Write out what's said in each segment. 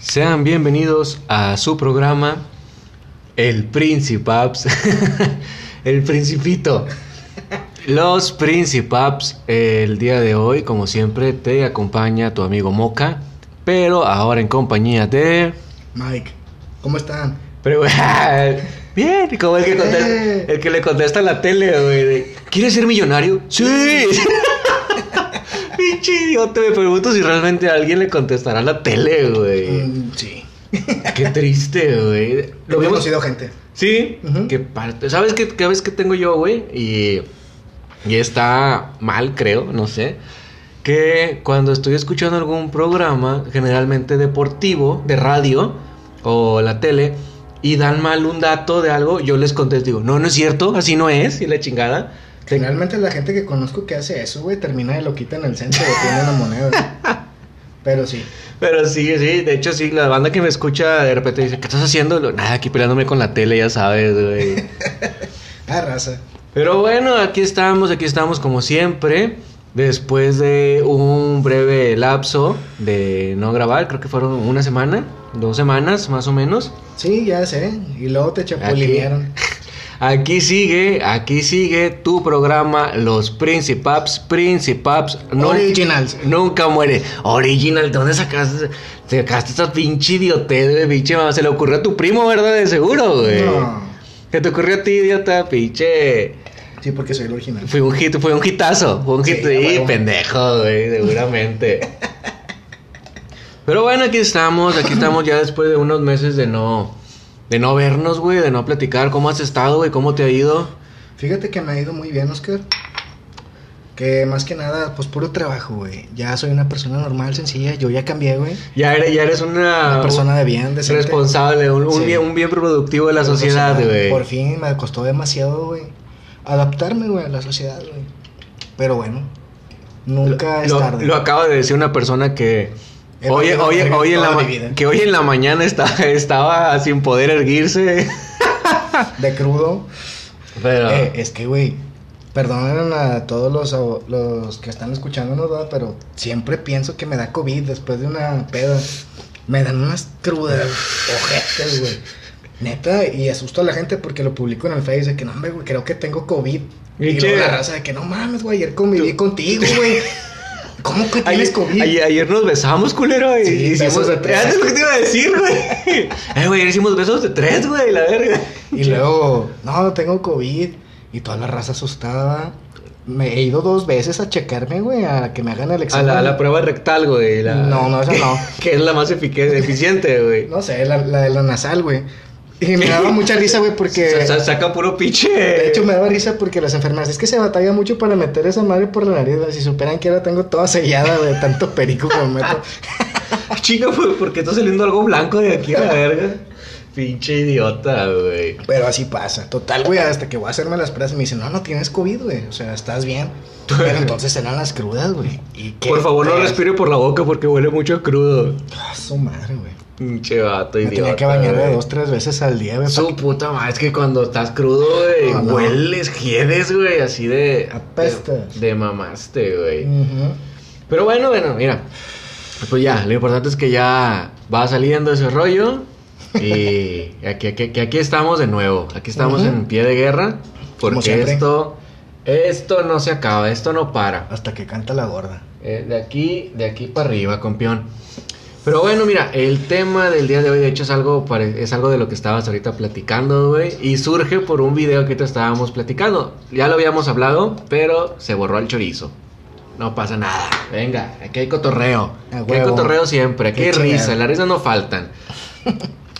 Sean bienvenidos a su programa El Principaps. el Principito. Los Principaps. El día de hoy, como siempre, te acompaña tu amigo Moca. Pero ahora en compañía de. Mike, ¿cómo están? Pero, bien, como el que, contesta- el que le contesta a la tele, güey. ¿Quieres ser millonario? Sí. Pinche idiota, me pregunto si realmente alguien le contestará a la tele, güey. Mm, sí. Qué triste, güey. Lo hemos conocido gente. Sí, Ujú. qué parte. ¿Sabes qué, qué ves que tengo yo, güey? Y, y está mal, creo, no sé. Que cuando estoy escuchando algún programa, generalmente deportivo, de radio o la tele, y dan mal un dato de algo, yo les contesto, digo, no, no es cierto, así no es, y la chingada. Generalmente la gente que conozco que hace eso, güey, termina de loquita en el centro o tiene una moneda. Pero sí. Pero sí, sí, de hecho sí, la banda que me escucha de repente dice, ¿qué estás haciendo? Nada, aquí peleándome con la tele, ya sabes, güey. Ah, raza. Pero bueno, aquí estamos, aquí estamos como siempre. Después de un breve lapso de no grabar, creo que fueron una semana, dos semanas más o menos. Sí, ya sé. Y luego te chapulinearon. Aquí sigue, aquí sigue tu programa Los Principaps, Principaps. no- Originals. Nunca muere. Original, ¿de dónde sacaste, sacaste esta pinche idiotez, pinche mamá? Se le ocurrió a tu primo, ¿verdad? De seguro, güey. No. ¿Qué te ocurrió a ti, idiota? Pinche... Sí, porque soy el original. Fue un hit, fue un hitazo, fue un Sí, hit, sí, pendejo, güey, seguramente. Pero bueno, aquí estamos, aquí estamos ya después de unos meses de no, de no vernos, güey, de no platicar. ¿Cómo has estado, güey? ¿Cómo te ha ido? Fíjate que me ha ido muy bien, Oscar. Que más que nada, pues puro trabajo, güey. Ya soy una persona normal, sencilla. Yo ya cambié, güey. Ya eres, ya eres una, Una persona de bien, decente. responsable, un, un Sí. bien, un bien productivo de la sociedad, güey. Por fin me costó demasiado, güey. Adaptarme, güey, a la sociedad, güey. Pero bueno, nunca es lo, tarde. lo acaba de decir una persona que hoy, hoy, hoy en la, que hoy en la mañana estaba, estaba sin poder erguirse. De crudo. Pero Eh, es que, güey, perdonen a todos los, los que están escuchándonos, ¿verdad? Pero siempre pienso que me da COVID después de una peda. Me dan unas crudas, ojetes, güey. Neta, y asusto a la gente porque lo publico en el Face de que no, hombre, güey, creo que tengo COVID. Y Pinche- luego la raza de que no mames, güey, ayer conviví contigo, güey. ¿Cómo que tienes Ayer, COVID? ayer, ayer nos besamos, culero. Y Sí, hicimos besos de tres. Ah, Es lo que te iba a decir, güey. Eh, güey, hicimos besos de tres, güey, la verga. Y luego, no, tengo COVID. Y toda la raza asustada. Me he ido dos veces a checarme, güey, a que me hagan el A examen. la, a la prueba rectal, güey. la- No, no, esa no. que es la más efic- eficiente, güey. No sé, la, la de la nasal, güey. Y me daba mucha risa, güey, porque... Sa- saca puro pinche. De hecho, me daba risa porque las enfermeras... Es que se batalla mucho para meter esa madre por la nariz, güey. Si supieran que ahora tengo toda sellada de tanto perico que me meto. Chica, güey, porque está saliendo algo blanco de aquí a la verga. Pinche idiota, güey. Pero así pasa. Total, güey, hasta que voy a hacerme las pruebas me dicen... No, no tienes COVID, güey. O sea, estás bien. Pero entonces eran las crudas, güey. ¿Y qué Por favor, no respire por la boca porque huele mucho crudo. Ah, su madre, güey. Pinche vato, idiota. tenía que bañar de güey. dos, tres veces al día, güey. Su puta madre, es que cuando estás crudo, güey, No, no. hueles, hiedes, güey, así de. Apestas. De, de mamaste, güey. Ujú. Pero bueno, bueno, mira. Pues ya, lo importante es que ya va saliendo ese rollo. Y aquí, aquí- aquí estamos de nuevo. Aquí estamos Ujú. en pie de guerra. Porque esto. Esto no se acaba, esto no para. Hasta que canta la gorda. Eh, de aquí, de aquí para arriba, campeón. Pero bueno, mira, el tema del día de hoy, de hecho, es algo, es algo de lo que estabas ahorita platicando, güey. Y surge por un video que te estábamos platicando. Ya lo habíamos hablado, pero se borró el chorizo. No pasa nada. Venga, aquí hay cotorreo. Aquí hay cotorreo siempre. Aquí Qué hay risa. Las risas no faltan.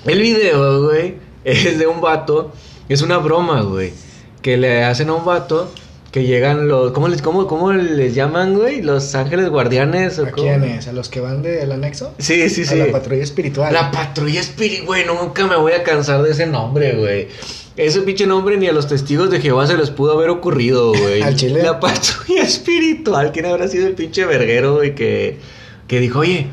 El video, güey, es de un vato. Es una broma, güey. Que le hacen a un vato que llegan los. ¿Cómo les, cómo, cómo les llaman, güey? Los ángeles guardianes. ¿o ¿A cómo? quiénes? ¿A los que van del anexo? Sí, sí, A sí. la patrulla espiritual. La patrulla espiritual, güey, nunca me voy a cansar de ese nombre, güey. Ese pinche nombre ni a los testigos de Jehová se les pudo haber ocurrido, güey. Al chile. La patrulla espiritual. ¿Quién habrá sido el pinche verguero, güey, que, que dijo, oye,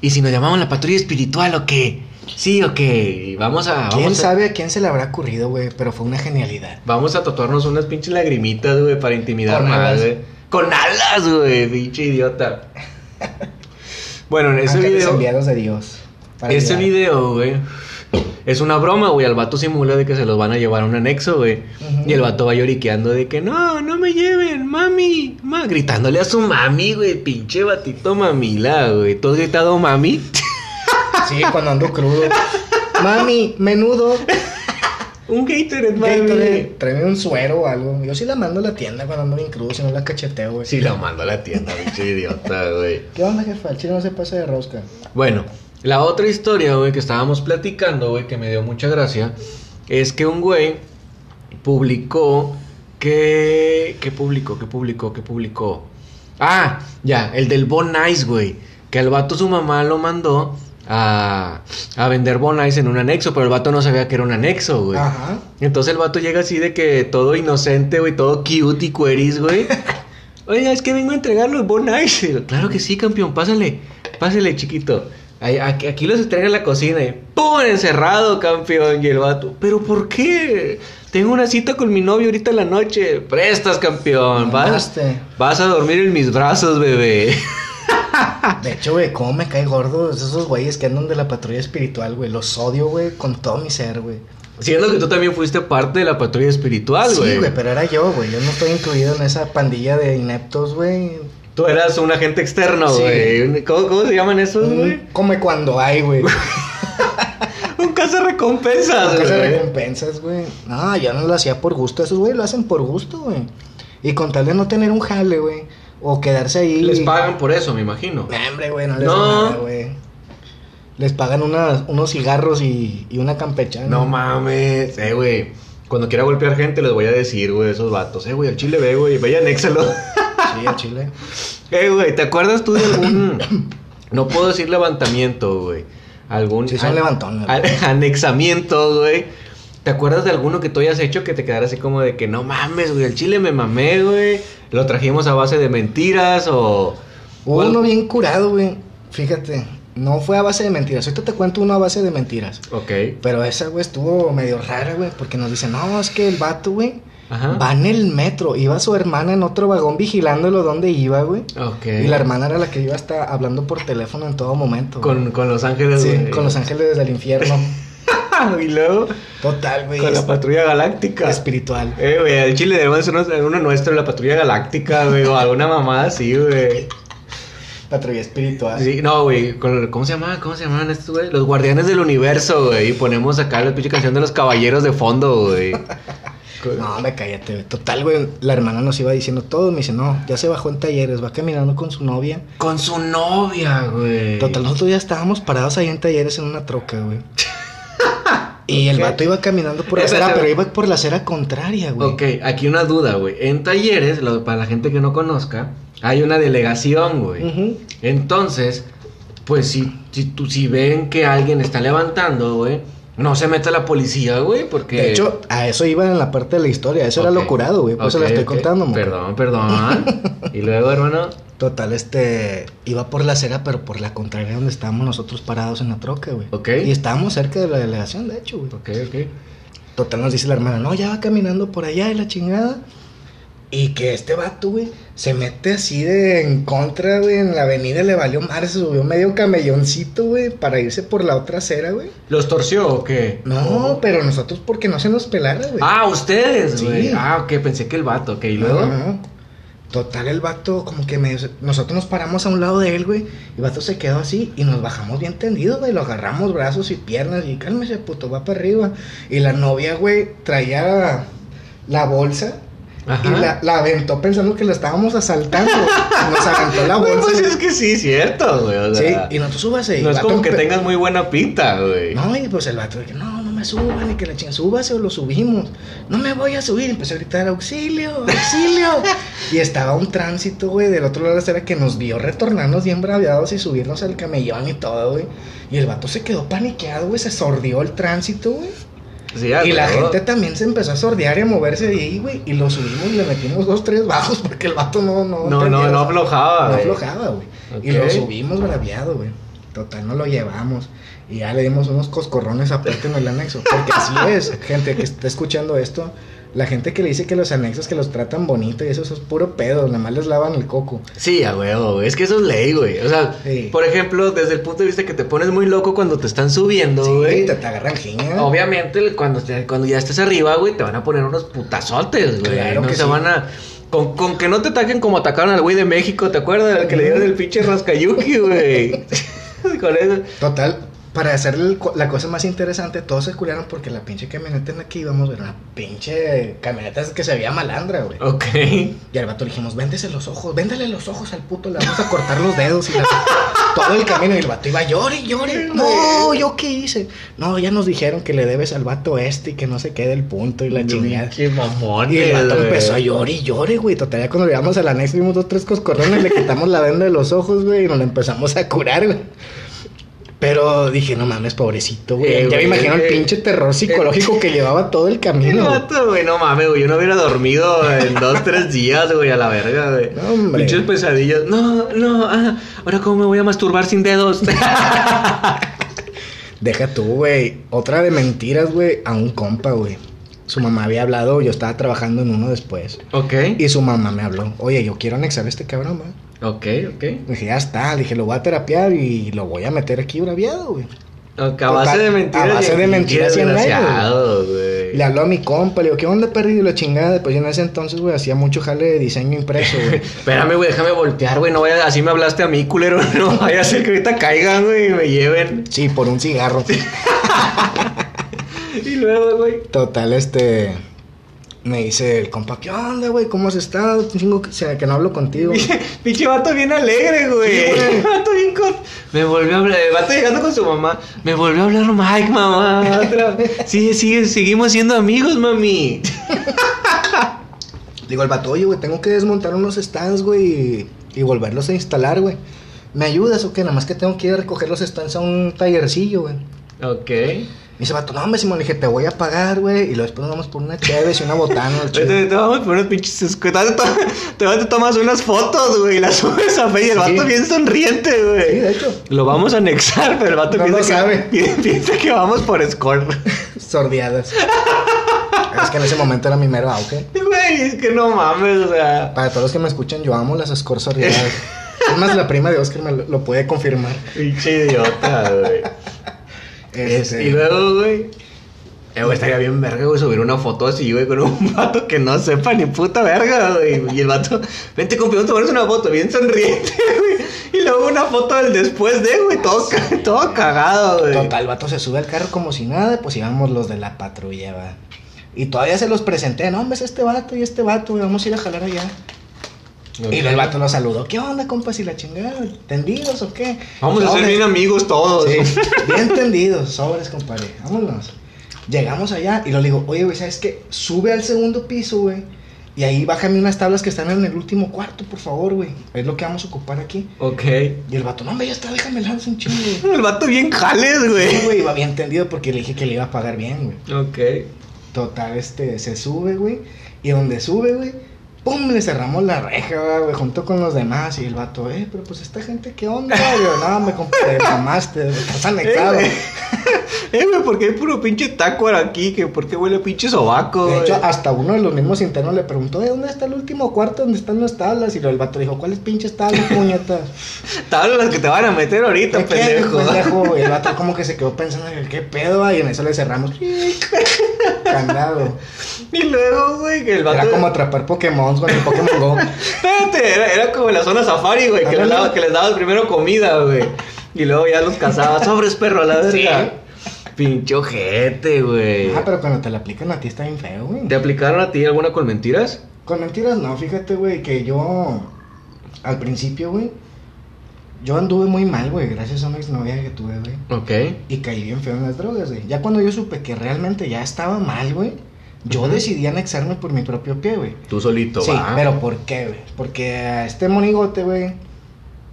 ¿y si nos llamamos la patrulla espiritual o qué? Sí o qué. Y Vamos a. ¿Quién a, sabe a quién se le habrá ocurrido, güey? Pero fue una genialidad. Vamos a tatuarnos unas pinches lagrimitas, güey, para intimidar Con más, güey. Con alas, güey, pinche idiota. bueno, en ese Ángeles video. enviados de Dios. Ese video, güey, es una broma, güey. Al vato simula de que se los van a llevar a un anexo, güey. Y el vato va lloriqueando de que no, no me lleven, mami. ma", gritándole a su mami, güey. Pinche batito mamila, güey. ¿Tú has gritado mami? Sí, cuando ando crudo. Mami, menudo. un Gatorade, mami. Gatorade, tráeme un suero o algo. Yo sí la mando a la tienda cuando ando bien crudo, si no la cacheteo, güey. Sí, lo mando a la tienda, pinche idiota, güey. ¿Qué onda, jefa? El chile no se pasa de rosca. Bueno, la otra historia, güey, que estábamos platicando, güey, que me dio mucha gracia, es que un güey publicó que... ¿Qué publicó? ¿Qué publicó? ¿Qué publicó? Ah, ya, el del Bon Ice, güey. Que el vato su mamá lo mandó a, a vender Bon Ice en un anexo, pero el vato no sabía que era un anexo, güey. Ajá. Entonces el vato llega así de que todo inocente, güey, todo cute y queris, güey. Oiga, es que vengo a entregar los Bon Ice. Digo, Claro que sí, campeón, pásale, pásale, chiquito. Aquí, aquí los entrega en la cocina y ¡pum! encerrado, campeón. Y el vato, ¿pero por qué? Tengo una cita con mi novio ahorita en la noche. Prestas, campeón. Vas, vas a dormir en mis brazos, bebé. De hecho, güey, cómo me cae gordo esos güeyes que andan de la patrulla espiritual, güey. Los odio, güey, con todo mi ser, güey. Siendo que tú también fuiste parte de la patrulla espiritual, güey. Sí, güey, pero era yo, güey. Yo no estoy incluido en esa pandilla de ineptos, güey. Tú eras un agente externo, Sí. güey. ¿Cómo, ¿Cómo se llaman esos, güey? Un Come cuando hay, güey. Un caza recompensas, Nunca se güey. recompensas, güey. No, yo no lo hacía por gusto. Esos güey lo hacen por gusto, güey. Y con tal de no tener un jale, güey. O quedarse ahí. Les pagan por eso, me imagino. Nah, hombre, güey, no les No. nada, güey. Les pagan unas, unos cigarros y, y una campechana. No mames. Eh, güey. Cuando quiera golpear gente les voy a decir, güey, esos vatos. Eh, güey, al chile ve, güey. Vaya, anéxalo. Sí, a Chile. eh, güey, ¿te acuerdas tú de algún... no puedo decir levantamiento, güey. Algún... Sí, son an- levantones, an- anexamiento, güey. ¿Te acuerdas de alguno que tú hayas hecho que te quedara así como de que no mames, güey, al chile me mamé, güey? Lo trajimos a base de mentiras o... Hubo uno bien curado, güey. Fíjate, no fue a base de mentiras. Ahorita te cuento uno a base de mentiras. Ok. Pero esa, güey, estuvo medio rara, güey. Porque nos dicen, no, es que el vato, güey, Ajá. va en el metro. Iba su hermana en otro vagón vigilándolo dónde iba, güey. Ok. Y la hermana era la que iba a estar hablando por teléfono en todo momento. Con, con Los Ángeles, Sí, güey. con los ángeles del infierno. y luego Total, güey. con la patrulla galáctica. espiritual. Eh, güey, al Chile debemos uno, uno nuestro, la patrulla galáctica, güey, o alguna mamada así, güey. Patrulla espiritual. Sí, no, güey, ¿cómo se llama? ¿Cómo se llaman estos, güey? Los guardianes del universo, güey, y ponemos acá la pinche canción de los caballeros de fondo, güey. No, me cállate, güey. Total, güey. La hermana nos iba diciendo todo. Me dice, no, ya se bajó en talleres, va caminando con su novia. Con su novia, güey. Total, nosotros ya estábamos parados ahí en talleres en una troca, güey. Y el vato iba caminando por la acera, pero iba por la acera contraria, güey. Ok, aquí una duda, güey. En talleres, lo- para la gente que no conozca, hay una delegación, güey. Entonces, pues si, si, tú, si ven que alguien está levantando, güey, no se meta la policía, güey, porque... De hecho, a eso iba en la parte de la historia. Eso era lo curado, güey. Por eso la estoy contando. Perdón, perdón. y luego, hermano, Total, este. Iba por la acera, pero por la contraria donde estábamos nosotros parados en la troca, güey. Ok. Y estábamos cerca de la delegación, de hecho, güey. ok, ok. Total, nos dice la hermana, no, ya va caminando por allá y la chingada. Y que este vato, güey, se mete así de en contra, güey, en la avenida le valió madre, se subió medio camelloncito, güey, para irse por la otra acera, güey. ¿Los torció o qué? No, pero nosotros porque no se nos pelara, güey. Ah, ustedes, Sí. güey. Ah, ok, pensé que el vato, ok. ¿Y luego? Total, el vato, como que se- nosotros nos paramos a un lado de él, güey. Y el vato se quedó así y nos bajamos bien tendidos, güey. Lo agarramos brazos y piernas y cálmese, puto, va para arriba. Y la novia, güey, traía la bolsa Ajá. y la, la aventó pensando que la estábamos asaltando. nos aventó la bolsa. pues es que sí, cierto, güey. O Sí, sea, y nosotros súbase. y no es como que tengas muy buena pinta, güey. No, y pues el vato dije, no, no me suban, y que la chinga, súbase o lo subimos. No me voy a subir, y empezó a gritar, auxilio, auxilio. y estaba un tránsito, güey, del otro lado de la acera que nos vio retornarnos bien braviados y subirnos al camellón y todo, güey. Y el vato se quedó paniqueado, güey, se sordió el tránsito, güey. Sí, y la gente también se empezó a sordear y a moverse de ahí, güey. Y lo subimos y le metimos dos, tres bajos porque el vato no, no. No, no, no aflojaba, no aflojaba, güey. Y lo subimos braviado, güey. Total, no lo llevamos. Y ya le dimos unos coscorrones aparte en el anexo. Porque así es, gente que está escuchando esto. La gente que le dice que los anexos que los tratan bonito y eso, eso es puro pedo, nada más les lavan el coco. Sí, a huevo. Es que eso es ley, güey. O sea, Sí. por ejemplo, desde el punto de vista que te pones muy loco cuando te están subiendo, Sí, güey. te, te agarran giña. Obviamente, cuando, te- cuando ya estés arriba, güey, te van a poner unos putazotes, güey. Claro no que sí. van a. Con, con que no te ataquen como atacaron al güey de México, ¿te acuerdas? Al que le dieron el pinche rascayuki, güey. con eso. Total, para hacer la cosa más interesante, todos se culiaron porque la pinche camioneta en la que íbamos era una pinche camioneta que se veía malandra, güey. Ok. Y al vato le dijimos, véndese los ojos, véndele los ojos al puto, le vamos a cortar los dedos y la- todo el camino. Y el vato iba, llore, llore. No, ¿yo qué hice? No, ya nos dijeron que le debes al vato este y que no se quede el punto y la chingada. Pinche mamón, Y el vato empezó a llorar y llore, güey. Total, ya cuando llegamos al anexo vimos dos, tres coscorrones, le quitamos la venda de los ojos, güey, y nos la empezamos a curar, güey. Pero dije, no mames, pobrecito, güey. Eh, ya me imagino el pinche terror psicológico que llevaba todo el camino. güey. vato, güey, no mames, güey. Yo no hubiera dormido en dos, tres días, güey, a la verga, güey. No. Pinches pesadillas. No, no, ah, ahora cómo me voy a masturbar sin dedos. Deja tú, güey. Otra de mentiras, güey, a un compa, güey. Su mamá había hablado, yo estaba trabajando en uno después. ok. Y su mamá me habló, oye, yo quiero anexar a este cabrón, güey. Ok, ok. Dije, ya está, dije, lo voy a terapiar y lo voy a meter aquí braviado, güey. A base de mentiras. a base de mentiras desgraciado, güey. Le habló a mi compa, le digo, ¿qué onda, perdido? La chingada. Pues yo en ese entonces, güey, hacía mucho jale de diseño impreso, güey. Espérame, güey, déjame voltear, güey. No vaya, así me hablaste a mí, culero. No vaya a ser que ahorita caigan, güey, y me lleven. Sí, por un cigarro. Y luego, güey. Total, este. Me dice el compa, ¿qué onda, güey? ¿Cómo has estado? Tengo que, o sea, que no hablo contigo. Pinche vato bien alegre, güey. Sí, vato bien con... Me volvió a hablar, vato llegando con su mamá. Me volvió a hablar Mike, mamá. Otra vez. Sí, sigue, seguimos siendo amigos, mami. Digo, el vato, oye, güey, tengo que desmontar unos stands, güey, y, y volverlos a instalar, güey. ¿Me ayudas o qué? Nada más que tengo que ir a recoger los stands a un tallercillo, güey. Ok. Me dice, vato, no, hombre, Simón, le dije, te voy a pagar, güey. Y luego después nos vamos por una chévere y una botana. Te, te- te vamos a poner unos pinches. Te, te, te tomas unas fotos, güey, y las subes a Facebook. Y el Sí. vato bien sonriente, Sí, güey. de hecho, Lo vamos a anexar, pero el vato No piensa, lo que, sabe. pi- piensa que vamos por score. sordeadas. es que en ese momento era mi mero auge. Güey, es que no mames, o sea. Para todos los que me escuchan, yo amo las scores sordeadas. Es más, la prima de Oscar me lo, lo puede confirmar. Pinche idiota, güey. Este, Y luego, güey. Eh, güey, estaría bien verga, güey, subir una foto así, güey, con un vato que no sepa ni puta verga, güey. Y el vato, vente, compión, tomarnos una foto, bien sonriente, güey. Y luego una foto del después de, güey, todo, ca- todo cagado, güey. Total, el vato se sube al carro como si nada, pues íbamos los de la patrulla, va. Y todavía se los presenté, no, hombre, es este vato y este vato, güey, vamos a ir a jalar allá. Y el vato lo saludó, ¿qué onda, compas? ¿Y la chingada? ¿Tendidos o qué? Vamos a ser bien amigos todos. Sí, bien tendidos, sobres, compadre. Vámonos. Llegamos allá y lo digo, oye, güey, ¿sabes qué? Sube al segundo piso, güey. Y ahí bájame unas tablas que están en el último cuarto, por favor, güey. Es lo que vamos a ocupar aquí. Ok. Y el vato, no, hombre, ya está, déjame lanzo un chingo. El vato bien jales, Sí, güey. güey, iba bien tendido porque le dije que le iba a pagar bien, güey. Ok. Total, este, se sube, güey. Y donde sube, güey, pum, le cerramos la reja, güey, junto con los demás. Y el vato, eh, pero pues esta gente, ¿qué onda? Yo, no, me compré, mamaste, estás anexado. Eh, Eh, güey, ¿por qué hay puro pinche taco aquí? ¿Que ¿Por qué huele a pinche sobaco? De hecho, hasta uno de los mismos internos le preguntó, ¿de dónde está el último cuarto donde están las tablas? Y el vato dijo, ¿cuáles pinches tablas, puñetas? Tablas las que te van a meter ahorita, ¿Qué quieres, pendejo. pendejo? Y el vato como que se quedó pensando, ¿qué pedo? Y en eso le cerramos, candado. Y luego, güey, que el vato. Era como atrapar Pokémon con el Pokémon Go. Espérate, era, era como en la zona safari, güey, que, les Ándale. daba- que les dabas primero comida, güey. Y luego ya los cazabas. Sobres, perro, a la verga. Pinche ojete, güey. Ah, pero cuando te la aplican a ti está bien feo, güey. ¿Te aplicaron a ti alguna con mentiras? Con mentiras no, fíjate, güey, que yo al principio, güey, yo anduve muy mal, güey, gracias a una exnovia que tuve, güey. Ok. Y caí bien feo en las drogas, güey. Ya cuando yo supe que realmente ya estaba mal, güey, yo decidí anexarme por mi propio pie, güey. Tú solito, Sí, va. pero ¿por qué, güey? Porque a este monigote, güey,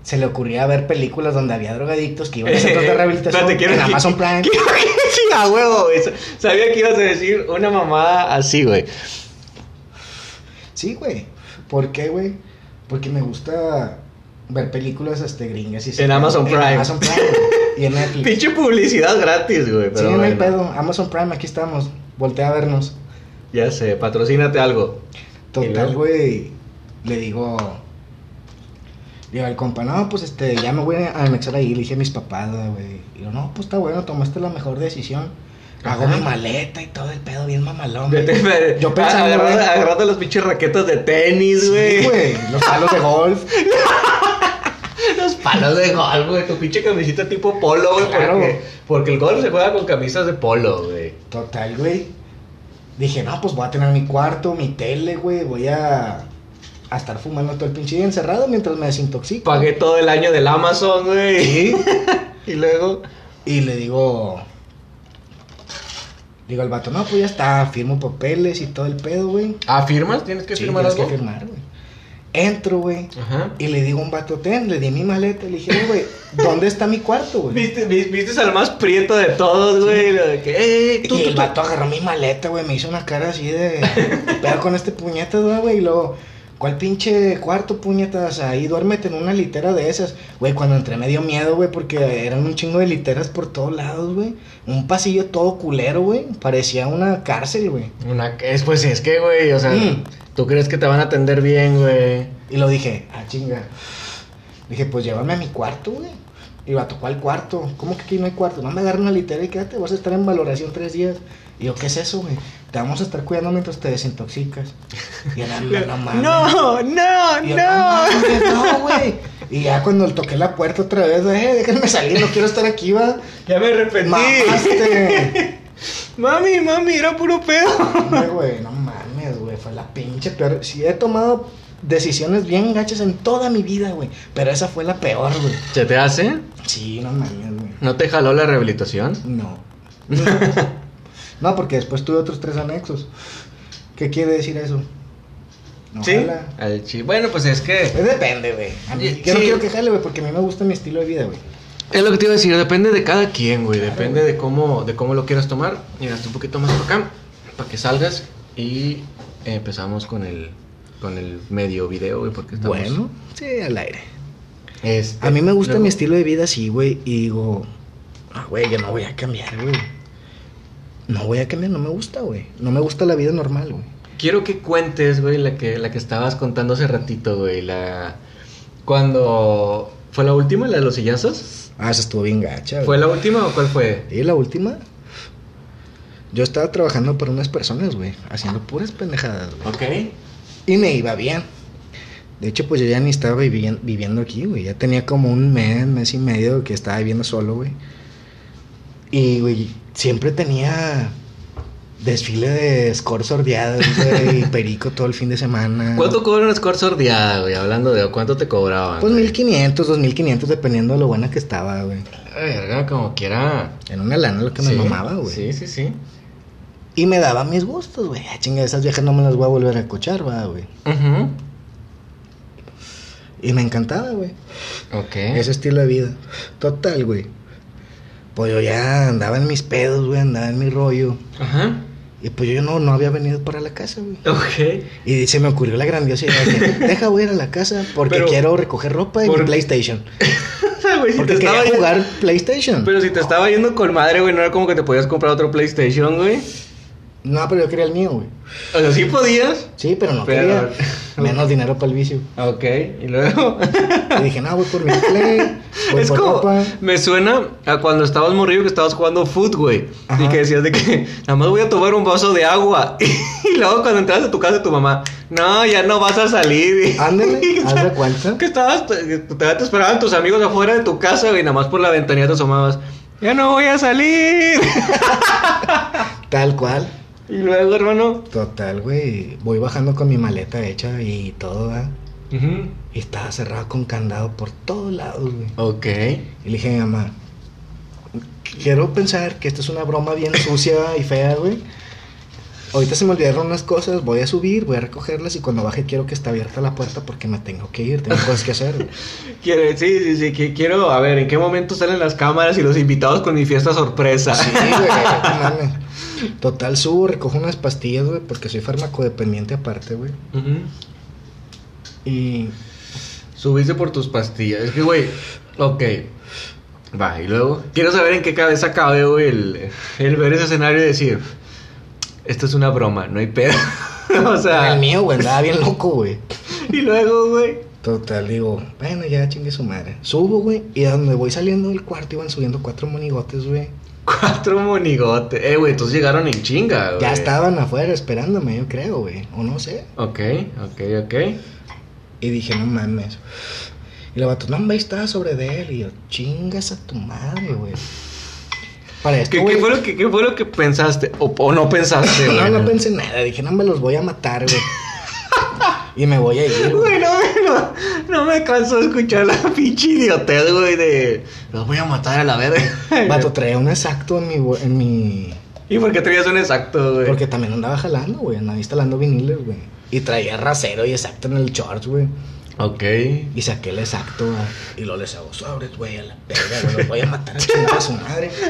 se le ocurría ver películas donde había drogadictos que iban a centros de rehabilitación Espérate, quiero- en Amazon Prime. Que sí, a huevo, güey. Sabía que ibas a decir una mamada así, güey. Sí, güey. ¿Por qué, güey? Porque me gusta ver películas este, gringas y En. Amazon Prime. En Amazon Prime, güey. Y en Netflix. Pinche publicidad gratis, güey. sí, no hay bueno. pedo. Amazon Prime, aquí estamos. Voltea a vernos. Ya sé, patrocínate algo. ¿Y Total, güey. Le digo. Digo al compa, no, pues este, ya me voy a anexar ahí. Le dije a mis papás, güey. Y yo, no, pues está bueno, tomaste la mejor decisión. Hago Ajá. mi maleta y todo el pedo bien mamalón. güey. Yo pensando, agarrando, agarrando los pinches raquetas de tenis, Sí, güey. güey. Los palos de golf. los palos de golf, güey. Tu pinche camisita tipo polo, güey. Claro. Porque, porque el golf se juega con camisas de polo, güey. Total, güey. Dije, no, pues voy a tener mi cuarto, mi tele, güey. Voy a, a estar fumando todo el pinche día encerrado mientras me desintoxico. Pagué todo el año del Amazon, güey. Sí. Y luego. Y le digo. Digo al vato, no, pues ya está, firmo papeles y todo el pedo, güey. ¿Ah, firmas? ¿Tienes que Sí, firmar tienes algo? que firmar, güey. Entro, güey. Y le digo a un vato, ten, le di mi maleta. Le dije, "Eh, güey, ¿dónde está mi cuarto, güey? ¿Viste, vi- viste al más prieto de todos, güey? Lo de que, eh, tú, y el vato agarró mi maleta, güey, me hizo una cara así de... Pero con este puñetas, güey, y luego... ¿Cuál pinche cuarto, puñetas? Ahí duérmete en una litera de esas. Güey, cuando entré me dio miedo, güey, porque eran un chingo de literas por todos lados, güey. Un pasillo todo culero, güey. Parecía una cárcel, güey. Una, es, pues es que, güey, o sea, Mm. ¿Tú crees que te van a atender bien, güey? Y lo dije, ah, chinga. Dije, pues llévame a mi cuarto, güey. Y va, ¿cuál cuarto? ¿Cómo que aquí no hay cuarto? No me agarra una litera y quédate, vas a estar en valoración tres días. Y yo, ¿qué es eso, güey? Te vamos a estar cuidando mientras te desintoxicas. Y era, no, no. No, no, Y yo, no, güey. Y ya cuando le toqué la puerta otra vez, eh, déjenme salir, no quiero estar aquí, va. Ya me arrepentí. Mamaste. Mami, mami, era puro pedo. Güey, no. Fue la pinche peor. Sí, he tomado decisiones bien gachas en toda mi vida, güey. Pero esa fue la peor, güey. ¿Se te hace? Sí, no mames, güey. ¿No te jaló la rehabilitación? No. No, porque después tuve otros tres anexos. ¿Qué quiere decir eso? No sí. Al Bueno, pues es que. Depende, güey. Sí. Yo no quiero que jale, güey, porque a mí me gusta mi estilo de vida, güey. Es lo que te iba a decir, depende de cada quien, güey. Depende de cómo, de cómo lo quieras tomar. Mira, hasta un poquito más por acá. Para que salgas. Y empezamos con el. Con el medio video, güey. Porque estamos. Bueno, sí, al aire. Este, A mí me gusta luego- mi estilo de vida así, güey, y digo, ah, güey, yo no voy a cambiar, güey. No voy a cambiar, no me gusta, güey. No me gusta la vida normal, güey. Quiero que cuentes, güey, la que, la que estabas contando hace ratito, güey. La. Cuando. ¿Fue la última, la de los sillazos? Ah, esa estuvo bien gacha, güey. ¿Fue la última o cuál fue? ¿Y la última? Yo estaba trabajando para unas personas, güey, haciendo puras pendejadas, güey. Ok. Y me iba bien. De hecho, pues yo ya ni estaba viviendo, viviendo aquí, güey. Ya tenía como un mes, mes y medio que estaba viviendo solo, güey. Y, güey, siempre tenía desfile de score sordeadas, güey, y perico todo el fin de semana. ¿Cuánto cobra una score sordeada, güey? Hablando de cuánto te cobraban. Pues güey? 1500, 2500, dependiendo de lo buena que estaba, güey. Verga, como quiera. En una lana lo que me Sí, mamaba, güey. Sí, sí, sí. Y me daba mis gustos, güey. Ah, chinga, esas viejas no me las voy a volver a cochar, va, güey. Ujú. Y me encantaba, güey. Ok. Ese estilo de vida. Total, güey. Pues yo ya andaba en mis pedos, güey, andaba en mi rollo. Ajá. Y pues yo no, no había venido para la casa, güey. Ok. Y se me ocurrió la grandiosa idea de, deja voy a ir a la casa porque Pero- quiero recoger ropa y por- mi PlayStation. Güey, si Porque te quería estaba jugar PlayStation. Pero si te estaba yendo con madre, güey, no era como que te podías comprar otro PlayStation, güey. No, pero yo quería el mío, güey. O sea, sí podías. Sí, pero no Pero- quería. Menos dinero para el vicio. Ok, y luego. Y dije, no, voy por mi play, voy es por como. ropa. Me suena a cuando estabas morrido que estabas jugando foot, güey. Ajá. Y que decías de que nada más voy a tomar un vaso de agua. Y luego cuando entras a tu casa, tu mamá, no, ya no vas a salir. Ándale, haz de cuenta. Que estabas, te, te, te esperaban tus amigos afuera de tu casa, güey, nada más por la ventanilla te asomabas. Ya no voy a salir. Tal cual. Y luego, hermano. Total, güey. Voy bajando con mi maleta hecha y todo, ¿verdad? Y estaba cerrado con candado por todos lados, güey. Ok. Y le dije a mi mamá, quiero pensar que esta es una broma bien sucia y fea, güey. Ahorita se me olvidaron unas cosas, voy a subir, voy a recogerlas y cuando baje quiero que esté abierta la puerta porque me tengo que ir, tengo cosas que hacer. güey". Quiere, sí, sí, sí, que quiero, a ver, ¿en qué momento salen las cámaras y los invitados con mi fiesta sorpresa? Sí, güey. Total, subo, recojo unas pastillas, güey, porque soy farmacodependiente aparte, güey. Y Subiste por tus pastillas. Es que, güey, ok. Va, y luego. Quiero saber en qué cabeza cabe, güey, el, el ver ese escenario y decir. esto es una broma, no hay pedo. o sea, El mío, güey, andaba bien loco, güey. y luego, güey. Total, digo, bueno, ya chingue su madre. Subo, güey, y a donde voy saliendo del cuarto iban subiendo cuatro monigotes, güey. Cuatro monigotes. Eh, güey, entonces llegaron en chinga, güey. Ya estaban afuera esperándome, yo creo, güey. O no sé. Ok, ok, ok. Y dije, no mames. Y el vato, no, hombre, estaba sobre de él. Y yo, chingas a tu madre, güey. Para esto, ¿Qué, qué fue lo que, qué fue lo que pensaste? ¿O, o no pensaste, güey? No, no pensé nada. Dije, no me los voy a matar, güey. y me voy a ir, güey. No, no, no me canso de escuchar la pinche idiotez, güey, de... Los voy a matar a la verga. Vato, traía un exacto en mi, en mi... ¿Y por qué traías un exacto, güey? Porque también andaba jalando, güey. Andaba instalando viniles, güey. Y traía rasero y exacto en el shorts, güey. Ok. Y saqué el exacto, güey. Y lo les hago sobres, güey, a la verga, güey. Los voy a matar a chingar a su madre.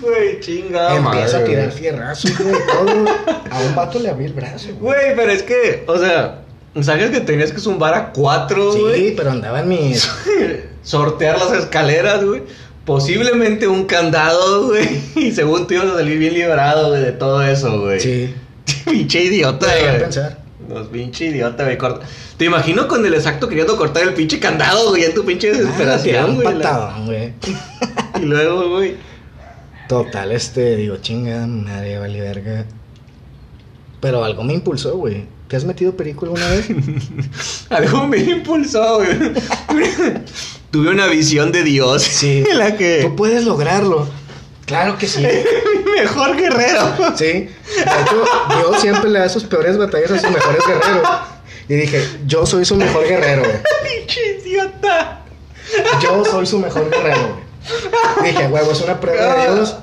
Güey, chingada Empiezo a tirar güey. fierrazos, güey, todo. A un vato le abrí el brazo, güey. Güey, pero es que, o sea, ¿sabes que tenías que zumbar a cuatro, Sí, güey? pero andaba en mis... Sortear las escaleras, güey. Posiblemente un candado, güey. Y según tú ibas a salir bien librado, güey, de todo eso, güey. Sí. pinche idiota, Podría güey. pensar. Los pinche idiota, güey. corta- Te imagino con el exacto queriendo cortar el pinche candado, güey, en tu pinche Ah, desesperación, un güey. patadón, güey. Y luego, güey. Total, este, digo, chinga, madre, vale verga. Pero algo me impulsó, güey. ¿Te has metido perico alguna vez? Algo me impulsó, güey. Tuve una visión de Dios. Sí. En la Tú que. puedes lograrlo. Claro que sí. Mi mejor guerrero. Sí. De hecho, Dios siempre le da sus peores batallas a sus mejores guerreros. Y dije, yo soy su mejor guerrero, güey. Pinche idiota. Yo soy su mejor guerrero, güey. Dije, huevo, es una prueba de Dios.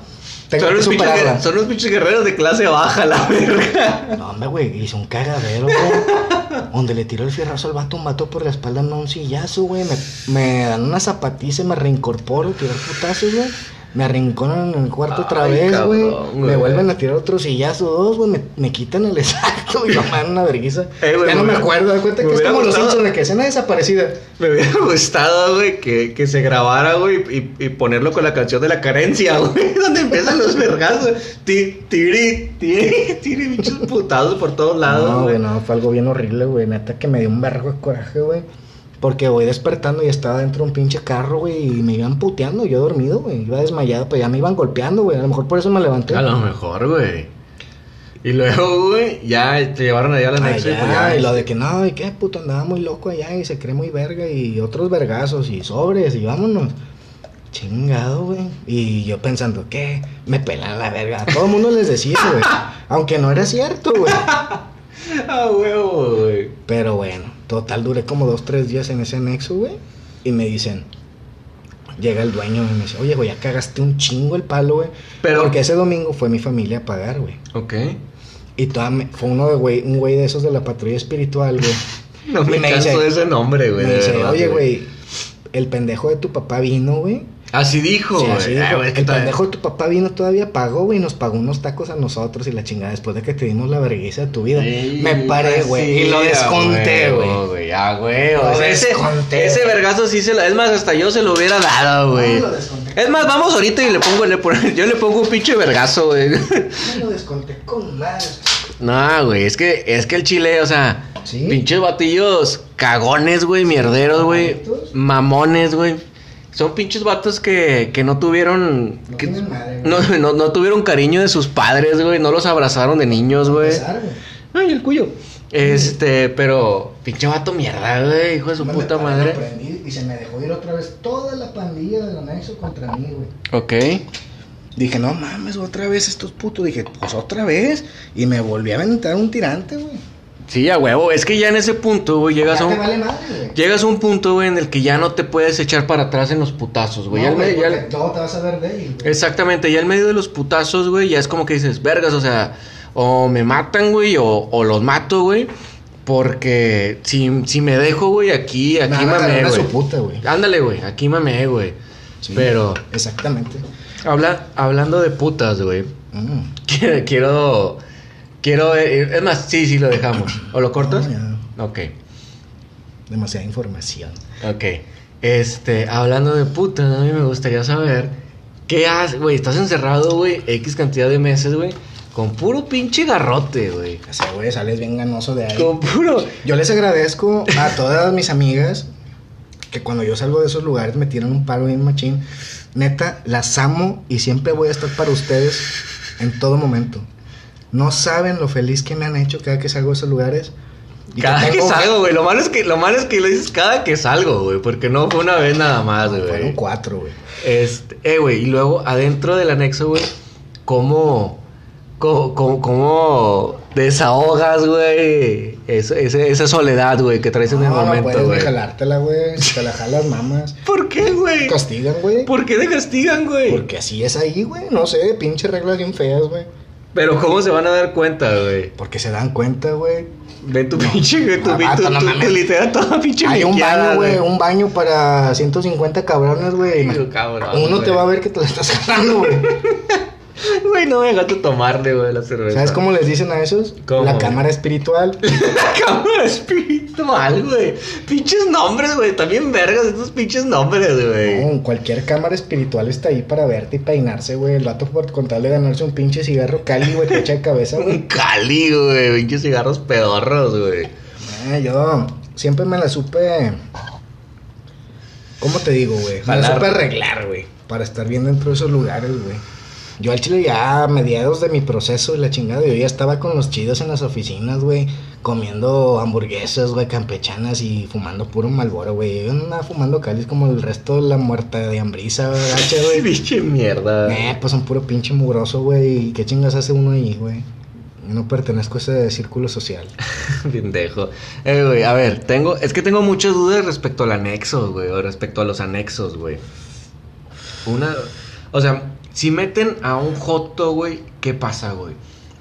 Tengo Son que unos, pinches, superarla. guer- son unos pinches guerreros de clase baja, la verga. No, hombre, güey, hice un cagadero, güey. Donde le tiró el fierrazo al vato, un vato por la espalda, me un sillazo, güey. Me, me dan una zapatiza y me reincorporo, tirar putazos, güey. Me arrinconan en el cuarto otra vez, güey. Me vuelven a tirar otro sillazo, dos, güey. Me, me quitan el me mandan una vergüenza. Eh, ya no me acuerdo, da cuenta que es como los gustado- Simpsons de que escena desaparecida. Me hubiera gustado, güey, que, que se grabara, güey, y, y ponerlo con la canción de la carencia, güey, donde empiezan los vergazos. Ti, tiri, tiri, tiri, pinches putazos por todos lados, no, güey. güey, no, fue algo bien horrible, güey. Neta que me dio un vergo de coraje, güey. Porque voy despertando y estaba dentro de un pinche carro, güey, y me iban puteando. Yo dormido, güey. Iba desmayado, pero ya me iban golpeando, güey. A lo mejor por eso me levanté. A lo mejor, güey. Y luego, güey, ya te llevaron allá a la anexo y pues ya. y lo de que no, y qué puto, andaba muy loco allá y se cree muy verga y otros vergazos y sobres y vámonos. Chingado, güey. Y yo pensando, ¿qué? Me pelan la verga. A todo el mundo les decía, güey. Aunque no era cierto, güey. Ah, huevo, güey. Pero bueno, total, duré como dos, tres días en ese anexo, güey. Y me dicen, llega el dueño y me dice, oye, güey, ya cagaste un chingo el palo, güey. Pero- Porque ese domingo fue mi familia a pagar, güey. Ok. Y toda me- fue uno de güey, un güey de esos de la patrulla espiritual, güey. No me, me canso dice- de ese nombre, güey. me dice, verdad, oye, güey, el pendejo de tu papá vino, güey. Así dijo, Sí, así Ah, dijo, el pendejo de tu papá vino todavía pagó, güey, nos pagó unos tacos a nosotros y la chingada después de que te dimos la vergüenza de tu vida. Sí, me paré, güey, sí, y lo desconté, güey. Ah, güey. O sea, ese, ese vergazo sí se lo. Es más, hasta yo se lo hubiera dado, güey. lo desconté. Es más, vamos ahorita y le pongo, le yo le pongo un pinche vergazo, güey. Me lo desconté con madre. No, güey, es que, es que el chile, o sea, ¿Sí? pinches batillos cagones, güey, mierderos, güey, mamones, güey. Son pinches vatos que, que no tuvieron. No que- madre, no, no, no tuvieron cariño de sus padres, güey. No los abrazaron de niños, güey. Ay, el cuyo. Este, pero. Pinche vato mierda, güey. Hijo de su Me puta madre. prendí Y se me dejó ir otra vez toda la pandilla del anexo contra mí, güey. Ok. Dije, no mames, otra vez estos putos. Dije, pues otra vez. Y me volví a aventar un tirante, güey. Sí, a huevo. Es que ya en ese punto, güey, llegas Ya a te un. vale madre, güey. Llegas a un punto, güey, en el que ya no te puedes echar para atrás en los putazos, güey. Ya No, güey, ya todo te vas a ver débil, güey. Exactamente, ya en medio de los putazos, güey, ya es como que dices, vergas, o sea, o me matan, güey, o, o los mato, güey. Porque si, si me dejo, güey, aquí, aquí a güey. su puta, güey. Ándale, güey, aquí mamé, güey. Sí, Pero, Exactamente. habla, hablando de putas, güey, Mm. quiero, quiero, quiero, eh, es más, sí, sí, lo dejamos. ¿O lo cortas? No. Ok, Demasiada información. ok. Este, hablando de putas, a mí me gustaría saber, ¿qué haces, güey? Estás encerrado, güey, X cantidad de meses, güey. Con puro pinche garrote, güey. O sea, güey, sales bien ganoso de ahí. Con puro. Yo les agradezco a todas mis amigas que cuando yo salgo de esos lugares me tiran un palo bien machín. Neta, las amo y siempre voy a estar para ustedes en todo momento. No saben lo feliz que me han hecho cada que salgo de esos lugares. Y Cada que tengo- salgo, güey. Lo malo es que lo malo es que lo dices cada que salgo, güey. Porque no fue una vez nada más, Fueron güey. cuatro, güey. Este, eh, güey, y luego adentro del anexo, güey, ¿cómo, cómo, cómo, cómo desahogas, güey? Esa, soledad, güey, que traes en el No, no momento, puedes jalártela, güey. Si te la jalas, mamas. ¿Por qué, güey? Castigan, güey. ¿Por qué te castigan, güey? Porque así es ahí, güey. No sé, pinche reglas bien feas, güey. Pero ¿cómo se van a dar cuenta, güey? Porque se dan cuenta, güey. Ven tu pinche, güey, tu, Ah, tu, vato, tu, no tu- mames. tu litera toda pinche Hay un baño, güey. Un baño para 150 cabrones, güey. Uno te güey. va a ver que te la estás jalando, güey. Güey, no me dejaste tomarle, güey, la cerveza. ¿Sabes cómo les dicen a esos? ¿Cómo, La cámara espiritual. La cámara espiritual, güey. Pinches nombres, güey. También vergas estos pinches nombres, güey. No, cualquier cámara espiritual está ahí para verte y peinarse, güey. El vato por con tal de ganarse un pinche cigarro cali, güey, te echa de cabeza, güey. Un cali, güey. Pinches cigarros pedorros, güey. Eh, yo siempre me la supe. ¿Cómo te digo, güey? Me la supe arreglar, güey. Para estar bien dentro de esos lugares, güey. Yo al chile ya a mediados de mi proceso y la chingada, yo ya estaba con los chidos en las oficinas, güey. Comiendo hamburguesas, güey, campechanas y fumando puro malboro, güey. Yo andaba fumando calis como el resto de la muerta de hambriza, güey. Pinche mierda. Eh, pues son puro pinche mugroso, güey. ¿Y qué chingas hace uno ahí, güey? Yo no pertenezco a ese círculo social. Pendejo. Eh, güey, a ver, tengo. Es que tengo muchas dudas respecto al anexo, güey. O respecto a los anexos, güey. Una. O sea, si meten a un joto, güey, ¿qué pasa, güey?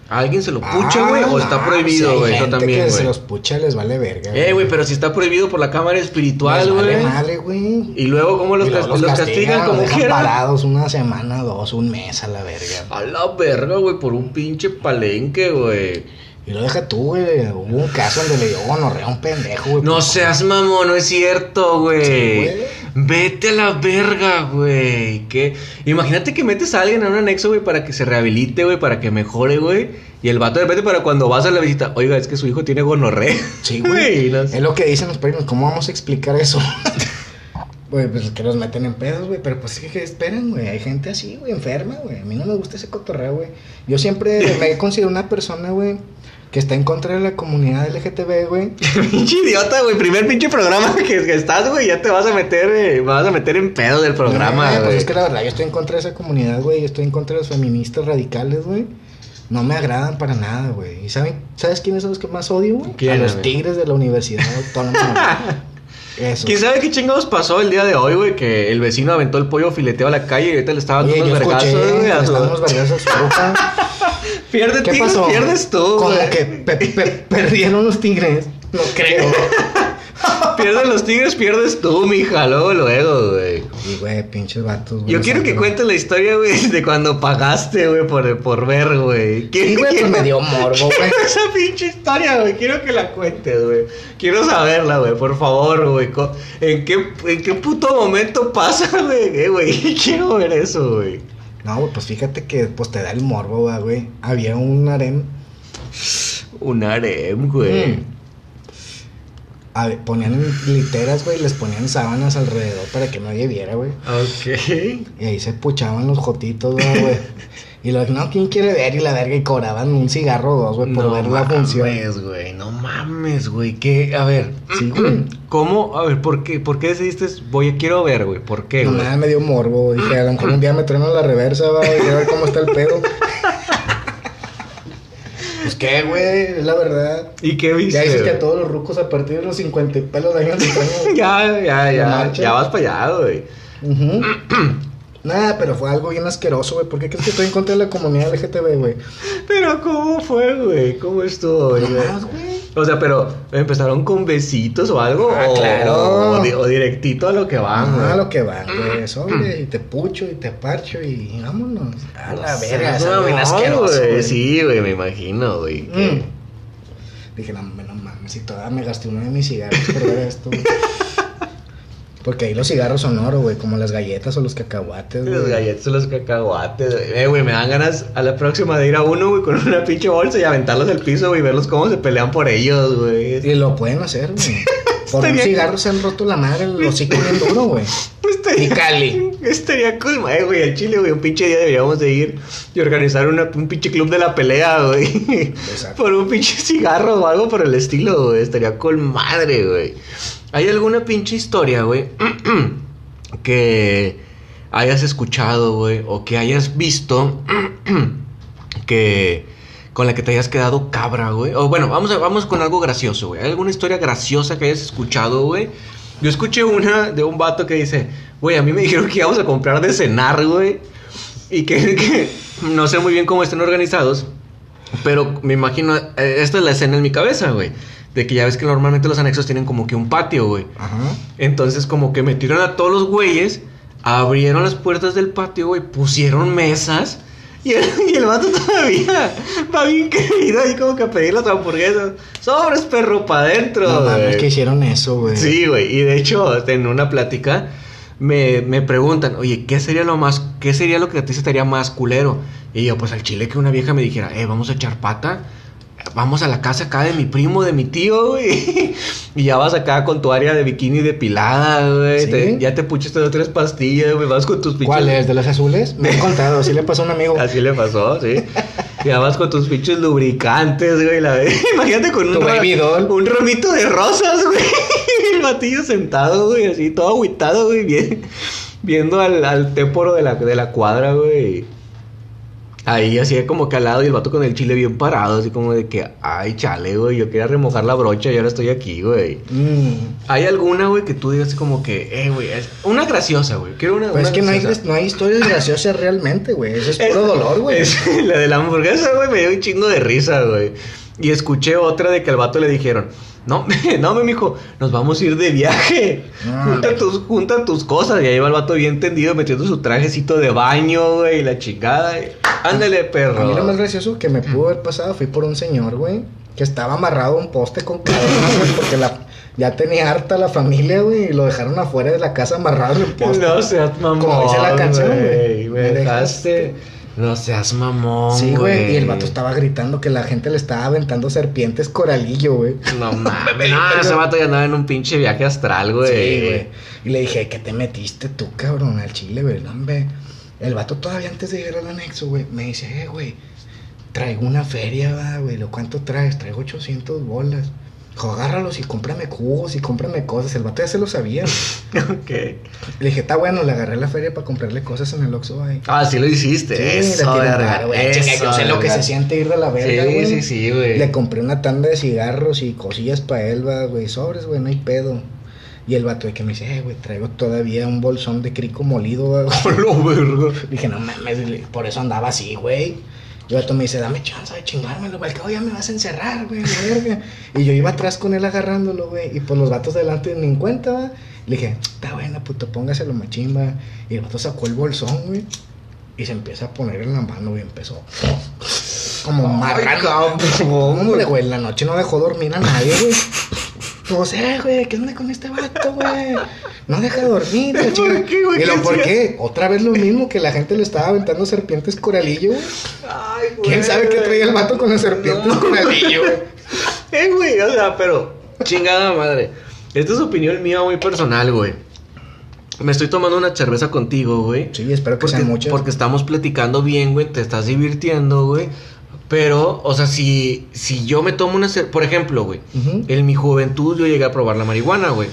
¿A alguien se lo pucha, Ah, güey? ¿O no, está sí prohibido, güey? Eso también, que se los pucha les vale verga. Eh, güey, pero si está prohibido por la cámara espiritual, vale güey. madre, güey. Y luego, ¿cómo los, luego los castigan, como dejan quieran? parados una semana, dos, un mes a la verga. A la verga, güey, por un pinche palenque, güey. Y lo deja tú, güey. Hubo un caso donde le dio gonorrea a un pendejo, güey. No por- seas mamón, no es cierto, güey. Sí, güey. Vete a la verga, güey. ¿Qué? Imagínate que metes a alguien en un anexo, güey, para que se rehabilite, güey, para que mejore, güey. Y el vato de repente para cuando vas a la visita, oiga, es que su hijo tiene gonorrea. Sí, güey. Es lo que dicen los primos. ¿Cómo vamos a explicar eso? Güey, pues que los meten en pedos, güey. Pero pues, ¿qué, qué esperan, güey? Hay gente así, güey, enferma, güey. A mí no me gusta ese cotorreo, güey. Yo siempre me he considerado una persona, güey, que está en contra de la comunidad LGTB, güey. pinche idiota, güey. Primer pinche programa que, que estás, güey, ya te vas a meter, eh, vas a meter en pedo del programa, Eh, güey. pues es que la verdad, yo estoy en contra de esa comunidad, güey. Yo estoy en contra de los feministas radicales, güey. No me agradan para nada, güey. ¿Y saben, sabes quiénes son los que más odio, güey? A ¿Quiénes, los güey? tigres de la Universidad Autónoma. Eso. ¿Quién sabe qué chingados pasó el día de hoy, güey? Que el vecino aventó el pollo fileteo a la calle y ahorita le estaban dando unos vergazos, güey. le estaban unos vergazos a su ropa. Pierde ¿Qué tigres, pasó? pierdes tú, Como güey. que pe- pe- perdieron los tigres. No creo. Pierden los tigres, pierdes tú, mija, luego, luego, güey. Y, güey, pinches vatos, güey. Yo quiero que cuentes la historia, güey, de cuando pagaste, güey, por, por ver, güey. Sí, güey, pues me dio morbo, güey. Esa pinche historia, güey, quiero que la cuentes, güey. Quiero saberla, güey, por favor, güey. ¿En qué, ¿En qué puto momento pasa, güey? Eh, güey, quiero ver eso, güey. No, pues fíjate que pues te da el morbo, güey. Había un harem. Un harem, güey. Mm. A ver, ponían literas, güey, les ponían sábanas alrededor para que nadie viera, güey. Ok. Y ahí se puchaban los jotitos, ¿verdad, güey. y los, no, ¿quién quiere ver? Y la verga, y cobraban un cigarro o dos, güey, por no ver la función. mames, güey, no mames, güey. ¿Qué? A ver. Sí. ¿Cómo? A ver, ¿por qué, ¿por qué decidiste? Voy, quiero ver, güey. ¿Por qué, güey? Nomás me dio morbo. Dije, a lo mejor un día me trueno la reversa, va, y a ver cómo está el pedo. pues qué, güey, es la verdad. ¿Y qué viste? Ya dices que a todos los rucos a partir de los 50 y pelos de años. Ya, ya, ya. Ya vas para allá, güey. Ujú. Nada, pero fue algo bien asqueroso, güey. ¿Por qué crees que estoy en contra de la comunidad LGTB, güey? Pero, ¿cómo fue, güey? ¿Cómo estuvo, güey? Güey. O sea, pero ¿empezaron con besitos o algo? Ah, o, claro. O, di- o directito a lo que van, Ah, güey. lo que van, güey. Hombre, y te pucho y te parcho y vámonos. A la verga, no, es bien no, asqueroso, güey. güey. Sí, güey, me imagino, güey. Mm. Dije, no, no mames, si todavía me gasté uno de mis cigarros por ver esto. güey. Porque ahí los cigarros son oro, güey, como las galletas o los cacahuates, Los güey. galletas, los cacahuates, güey. Eh, güey, me dan ganas a la próxima de ir a uno, güey, con una pinche bolsa y aventarlos al piso, güey, y verlos cómo se pelean por ellos, güey. Y lo pueden hacer, güey. Por un Estaría- cigarro se han roto la madre el hocico bien duro, güey. Estaría, Y Cali. Estaría cool, eh, güey, al Chile, güey. Un pinche día deberíamos de ir y organizar una- un pinche club de la pelea, güey. Exacto. Por un pinche cigarro o algo por el estilo, güey. Estaría cool madre, güey. ¿Hay alguna pinche historia, güey? que hayas escuchado, güey, o que hayas visto que con la que te hayas quedado cabra, güey. O bueno, vamos vamos con algo gracioso, güey. ¿Hay alguna historia graciosa que hayas escuchado, güey? Yo escuché una de un vato que dice, güey, a mí me dijeron que íbamos a comprar de cenar, güey. Y que, que no sé muy bien cómo estén organizados. Pero me imagino, eh, esta es la escena en mi cabeza, güey. De que ya ves que normalmente los anexos tienen como que un patio, güey. Ajá. Entonces, como que metieron a todos los güeyes, abrieron las puertas del patio, güey, pusieron mesas. Y el, y el vato todavía va bien creído ahí como que a pedir las hamburguesas. Sobres, perro, pa' adentro. No mames que hicieron eso, güey. Sí, güey. Y de hecho, en una plática me, me preguntan, oye, ¿qué sería lo más, qué sería lo que a ti se estaría más culero? Y yo, pues al chile que una vieja me dijera, eh, vamos a echar pata. Vamos a la casa acá de mi primo, de mi tío, güey. Y ya vas acá con tu área de bikini depilada, güey. ¿Sí? Te- ya te puchaste dos tres pastillas, güey. Vas con tus pinches. ¿Cuál es? ¿De las azules? Me han contado, así le pasó a un amigo. Así le pasó, sí. Ya vas con tus pinches lubricantes, güey. La... Imagínate con un, doll. un ramito de rosas, güey. El batillo sentado, güey, así todo agüitado, güey. bien- viendo al, al téporo de la, de la cuadra, güey. Ahí así como que al lado y el vato con el chile bien parado, así como de que, ay, chale, güey, yo quería remojar la brocha y ahora estoy aquí, güey. Mm. ¿Hay alguna, güey, que tú digas así como que, eh, güey, es una graciosa, güey? Quiero una. Pues una es que no hay, no hay historias graciosas realmente, güey. Eso es puro dolor, güey. La de la hamburguesa, güey, me dio un chingo de risa, güey. Y escuché otra de que al vato le dijeron, no, no, mi mijo, nos vamos a ir de viaje. Ah. junta, tus, junta tus cosas. Y ahí va el vato bien tendido metiendo su trajecito de baño, güey, y la chingada. y, Ándale, perro. A mí lo más gracioso que me pudo haber pasado fui por un señor, güey, que estaba amarrado a un poste con cadenas, güey, porque la, ya tenía harta la familia, güey, y lo dejaron afuera de la casa amarrado en el poste. No seas mamón. Como dice la canción, güey. Me Me dejaste. No seas mamón. Sí, güey, y el vato estaba gritando que la gente le estaba aventando serpientes coralillo, güey. No mames. No, ese vato ya andaba en un pinche viaje astral, güey. Sí, güey. Y le dije, ¿qué te metiste tú, cabrón, al chile, güey? No, hombre. El vato todavía antes de llegar al anexo, güey, me dice, eh, güey, traigo una feria, va, güey. ¿Lo cuánto traes? Traigo 800 bolas. Dijo, agárralos y cómprame cubos y cómprame cosas. El vato ya se lo sabía. ok. Le dije, está bueno, le agarré la feria para comprarle cosas en el Oxxo, güey. Ah, sí lo hiciste. Sí, eso, verga. paro, güey. Chinga, yo sé lo que se siente ir de la verga, Sí, güey. sí, sí, güey. Le compré una tanda de cigarros y cosillas para él, güey. Sobres, güey, no hay pedo. Y el vato de que me dice, eh, güey, traigo todavía un bolsón de crico molido, güey. Dije, no mames, por eso andaba así, güey. Y el vato me dice, dame chance de chingármelo, güey, cabo ya me vas a encerrar, güey, la verga. Y yo iba atrás con él agarrándolo, güey. Y pues los vatos delante ni en cuenta, va. Le dije, está buena, puto, póngaselo machimba. Y el vato sacó el bolsón, güey. Y se empieza a poner en la mano, güey, empezó. Como marrano. Hombre, güey, en la noche no dejó dormir a nadie, güey. Pues, eh, güey, ¿qué onda con este vato, güey? No deja dormir, la ¿Por chica. qué, güey? Y lo, ¿Qué ¿por qué? Otra vez lo mismo que la gente le estaba aventando serpientes coralillo, güey. Ay, güey. ¿Quién sabe qué traía el vato con las serpientes No. coralillo, güey? Eh, güey, o sea, pero. Chingada madre. Esta es opinión mía muy personal, güey. Me estoy tomando una cerveza contigo, güey. Sí, espero que Porque, sean muchas. porque estamos platicando bien, güey. Te estás divirtiendo, güey. Pero, o sea, si, si yo me tomo una cerveza. Por ejemplo, güey. En mi juventud yo llegué a probar la marihuana, güey.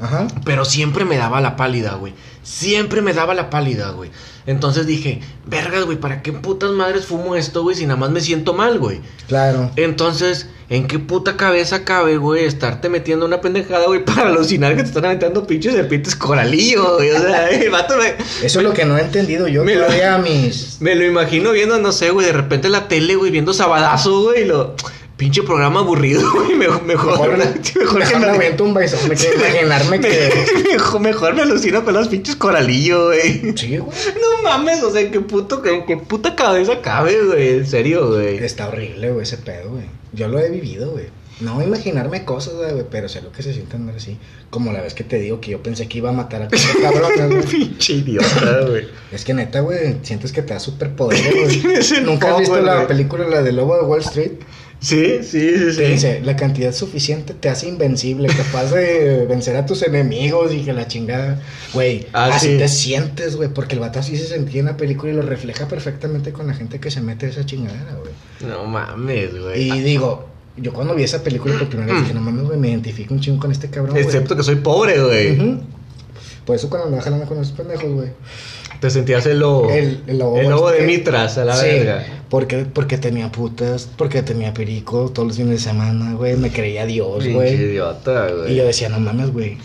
Ajá. Pero siempre me daba la pálida, güey. Siempre me daba la pálida, güey. Entonces dije, vergas, güey, ¿para qué putas madres fumo esto, güey? Si nada más me siento mal, güey. Claro. Entonces, ¿en qué puta cabeza cabe, güey, estarte metiendo una pendejada, güey, para alucinar que te están aventando pinches serpientes coralillo, güey? O sea, el vato me, Eso es lo que no he entendido yo Me lo- todavía mis... me lo imagino viendo, no sé, güey, de repente la tele, güey, viendo Sabadazo, güey, y lo... Pinche programa aburrido, güey, mejor, mejor, Mejor, mejor, mejor que me aviento un baizón, me quiero imaginarme que... mejor, mejor me alucino con los pinches coralillo, güey. Sí, güey. No mames, o sea, qué puto, qué, qué puta cabeza cabe, güey, en serio, güey. Está horrible, güey, ese pedo, güey. Yo lo he vivido, güey. No imaginarme cosas, güey, pero sé lo que se siente andar así. Como la vez que te digo que yo pensé que iba a matar a cuatro cabrones, güey. Pinche idiota, güey. Es que neta, güey, sientes que te da superpoderes, güey. ¿Nunca has visto la película, la de Lobo de Wall Street? Sí, sí, sí, sí. dice, la cantidad suficiente te hace invencible, capaz de vencer a tus enemigos y que la chingada. Güey, Ah, así sí. te sientes, güey, porque el vato así se sentía en la película y lo refleja perfectamente con la gente que se mete a esa chingadera, güey. No mames, güey. Y digo, yo cuando vi esa película por primera vez dije, no mames, güey, me identifico un chingo con este cabrón, güey. Excepto que soy pobre, güey. Por eso cuando andaba jalando con esos pendejos, güey. Te sentías el lobo. El, el lobo, El lobo de Mitras, a la sí, verga. Porque, porque tenía putas, porque tenía perico todos los fines de semana, güey. Me creía Dios, güey. idiota, güey. Y yo decía, no mames, güey.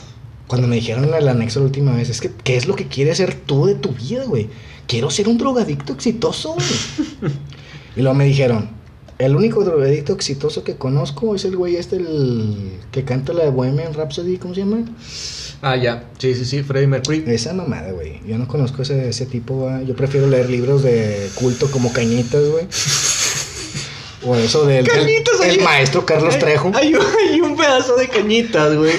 Cuando me dijeron el anexo la última vez, es que, ¿qué es lo que quieres ser tú de tu vida, güey? Quiero ser un drogadicto exitoso, güey. y luego me dijeron, el único drogadicto exitoso que conozco es el güey este, el que canta la de Bohemian Rhapsody, ¿cómo se llama? Ah, ya. Sí, sí, sí, Freddie Mercury. Esa mamada, güey. Yo no conozco ese, ese tipo, güey. Yo prefiero leer libros de culto como Cañitas, güey. O eso del, el maestro Carlos Trejo. Hay, un- hay un pedazo de cañitas, güey.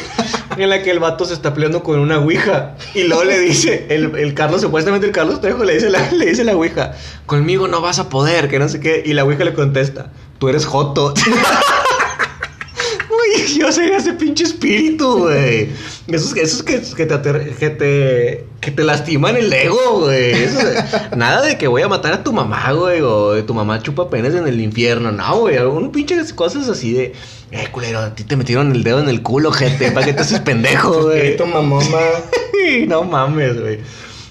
En la que el vato se está peleando con una ouija. Y luego le dice, el, el Carlos, supuestamente el Carlos Trejo, le dice, la, le dice la ouija, conmigo no vas a poder, que no sé qué. Y la ouija le contesta, tú eres Joto. Yo soy ese pinche espíritu, güey. Esos, esos que, que, te, que, te, que te lastiman el ego, güey. Nada de que voy a matar a tu mamá, güey. O de tu mamá chupa penes en el infierno. No, güey. Algún pinche cosas así de... Eh, culero, a ti te metieron el dedo en el culo, gente. ¿Para qué te haces pendejo, güey? Mamoma. no mames, güey.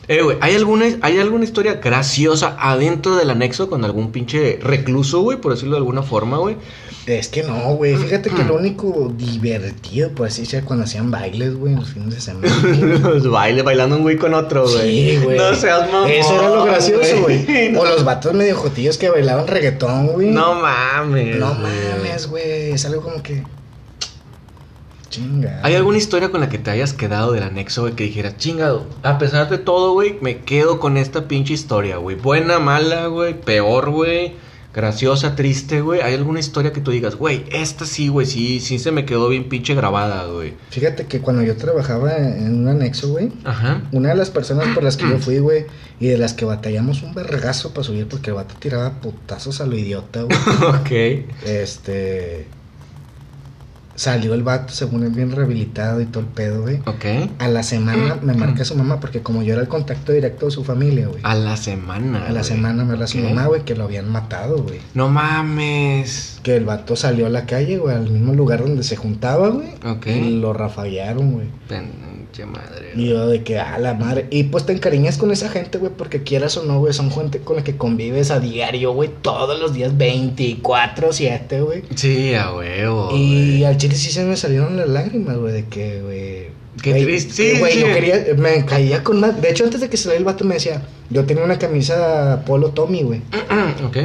Eh, güey, ¿hay alguna, ¿hay alguna historia graciosa adentro del anexo con algún pinche recluso, güey? Por decirlo de alguna forma, güey. Es que no, güey. Fíjate que lo único divertido, por así decir, cuando hacían bailes, güey, los fines de semana. Los baile bailando un güey con otro, güey. Sí, güey. No seas mamón. Eso era lo gracioso, güey. No, O los vatos medio jotillos que bailaban reggaetón, güey. no mames. No mames, güey. Es algo como que. Chinga. ¿Hay alguna historia con la que te hayas quedado del anexo, güey, que dijeras, chingado, a pesar de todo, güey, me quedo con esta pinche historia, güey? Buena, mala, güey, peor, güey, graciosa, triste, güey. ¿Hay alguna historia que tú digas, güey, esta sí, güey, sí, sí se me quedó bien pinche grabada, güey? Fíjate que cuando yo trabajaba en un anexo, güey. Ajá. Una de las personas por las que yo fui, güey, y de las que batallamos un vergazo para subir porque el vato tiraba putazos a lo idiota, güey. ok. Este. Salió el vato, según él, bien rehabilitado y todo el pedo, güey. Ok. A la semana me marca su mamá, porque como yo era el contacto directo de su familia, güey. A la semana. A la güey. semana me habla su mamá, güey, que lo habían matado, güey. No mames. Que el vato salió a la calle, güey, al mismo lugar donde se juntaba, güey. Ok. Y lo rafallaron, güey. Pinche madre. Y yo de que, a la madre. Y pues te encariñas con esa gente, güey, porque quieras o no, güey, son gente con la que convives a diario, güey, todos los días 24-7, güey. Sí, a huevo. Y al chile sí se me salieron las lágrimas, güey, de que, güey. Qué triste, sí, Güey, sí. yo quería, me caía con más. De hecho, antes de que saliera el vato me decía, yo tenía una camisa Polo Tommy, güey. ok.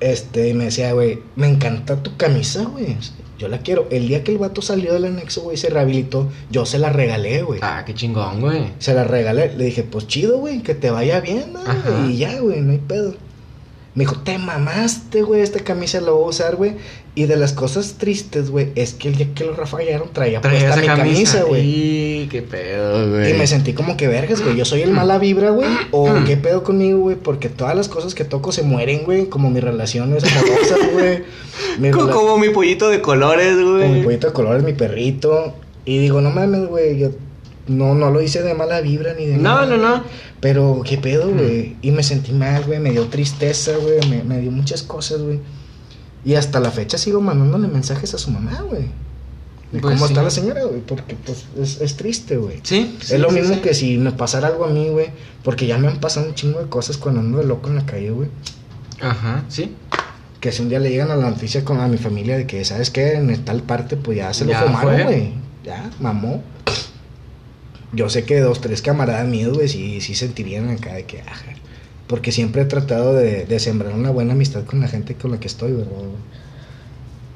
Este, y me decía, güey, me encanta tu camisa, güey. Yo la quiero. El día que el vato salió del anexo, güey, se rehabilitó, yo se la regalé, güey. Ah, qué chingón, güey. Se la regalé. Le dije, pues chido, güey, que te vaya bien, ¿no? Y ya, güey, no hay pedo. Me dijo, te mamaste, güey, esta camisa la voy a usar, güey. Y de las cosas tristes, güey, es que el día que lo rafallaron traía, Traía puesta mi camisa, güey. Y qué pedo, güey. Y me sentí como que vergas, güey. Yo soy el mala vibra, güey. O qué pedo conmigo, güey. Porque todas las cosas que toco se mueren, güey. Como mis relaciones amorosas, güey. Mi Co- rela- Como mi pollito de colores, güey. Con mi pollito de colores, mi perrito. Y digo, no mames, güey. Yo no, no lo hice de mala vibra ni de No, nada. no, no. Pero, ¿qué pedo, güey? Y me sentí mal, güey. Me dio tristeza, güey. Me, me dio muchas cosas, güey. Y hasta la fecha sigo mandándole mensajes a su mamá, güey. De Pues cómo sí. está la señora, güey. Porque, pues, es, es triste, güey. Sí. sí, es lo sí, mismo que si me pasara algo a mí, güey. Porque ya me han pasado un chingo de cosas cuando ando de loco en la calle, güey. Ajá, sí. Que si un día le llegan a la noticia con a mi familia de que, ¿sabes qué? En tal parte, pues ya se lo fumaron, güey. Ya, mamó. Yo sé que dos, tres camaradas míos, güey, sí, sí sentirían acá de que, ajá. Porque siempre he tratado de, de sembrar una buena amistad con la gente con la que estoy, ¿verdad, güey?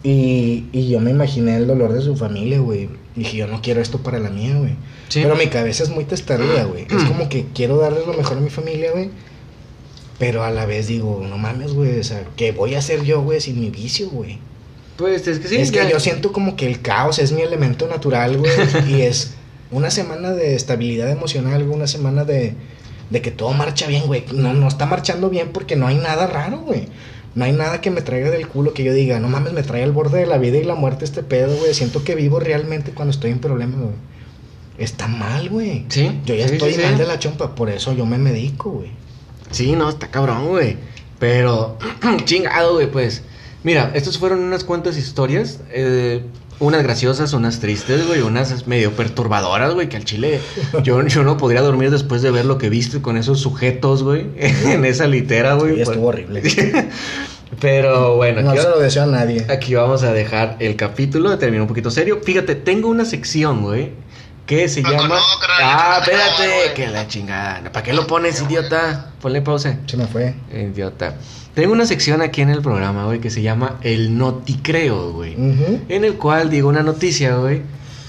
Y, y yo me imaginé el dolor de su familia, güey. Dije, yo no quiero esto para la mía, güey. Sí. Pero mi cabeza es muy testaruda, güey. Es como que quiero darle lo mejor a mi familia, güey. Pero a la vez digo, no mames, güey. O sea, ¿qué voy a hacer yo, güey, sin mi vicio, güey? Pues es que sí. es que ya- yo siento como que el caos es mi elemento natural, güey. y es una semana de estabilidad emocional, una semana de, de que todo marcha bien, güey. No, no está marchando bien porque no hay nada raro, güey. No hay nada que me traiga del culo que yo diga, no mames, me trae al borde de la vida y la muerte este pedo, güey. Siento que vivo realmente cuando estoy en problemas, güey. Está mal, güey. Sí, Yo ya sí, estoy sí, mal sí. de la chompa, por eso yo me medico, güey. Sí, no, está cabrón, güey. Pero, chingado, güey, pues. Mira, estas fueron unas cuantas historias. eh, unas graciosas, unas tristes, güey. Unas medio perturbadoras, güey. Que al chile yo, yo no podría dormir después de ver lo que viste con esos sujetos, güey. En esa litera, güey. Sí, pues. estuvo horrible. Pero bueno, no aquí, se lo deseo a nadie. aquí vamos a dejar el capítulo. Termina un poquito serio. Fíjate, tengo una sección, güey. Que se Ah, llama. no, Ah, espérate. Que la chingada. ¿Para qué lo pones, idiota? Ponle pausa. Se me fue. Idiota. Tengo una sección aquí en el programa, güey, que se llama El Noticreo, güey. Ujú. En el cual digo una noticia, güey,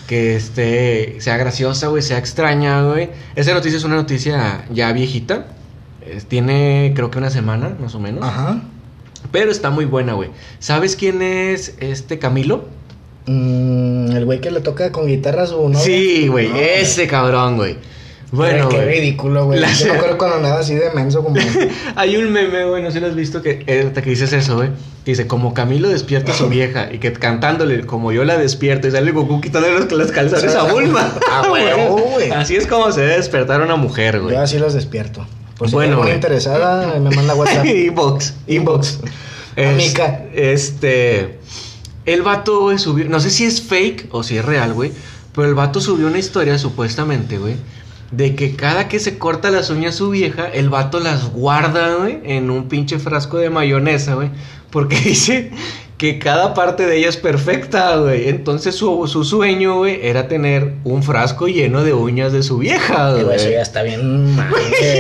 que este, sea graciosa, güey, sea extraña, güey. Esa noticia es una noticia ya viejita. Tiene, creo que una semana, más o menos. Ajá. Pero está muy buena, güey. ¿Sabes quién es este Camilo? Mm, el güey que le toca con guitarra a su novia. Sí, güey, No, ese cabrón, güey. Bueno, Qué ridículo, güey. La- Yo me acuerdo cuando andaba así de menso como... Hay un meme, güey, no sé si lo has visto, que, eh, que dices eso, güey. Dice, como Camilo despierta a su vieja y que cantándole como yo la despierto y sale Goku quitándole los, las calzones a Bulma. Ah, güey. Así es como se debe despertar una mujer, güey. Yo así los despierto. Por si Bueno, güey. interesada, me manda WhatsApp. inbox, inbox. Es- Amica. Este. El vato, güey, subió. No sé si es fake o si es real, güey. Pero el vato subió una historia, supuestamente, güey. De que cada que se corta las uñas su vieja, el vato las guarda, güey, en un pinche frasco de mayonesa, güey. Porque dice que cada parte de ella es perfecta, güey. Entonces su, su sueño, güey, era tener un frasco lleno de uñas de su vieja, güey, eso ya está bien mal.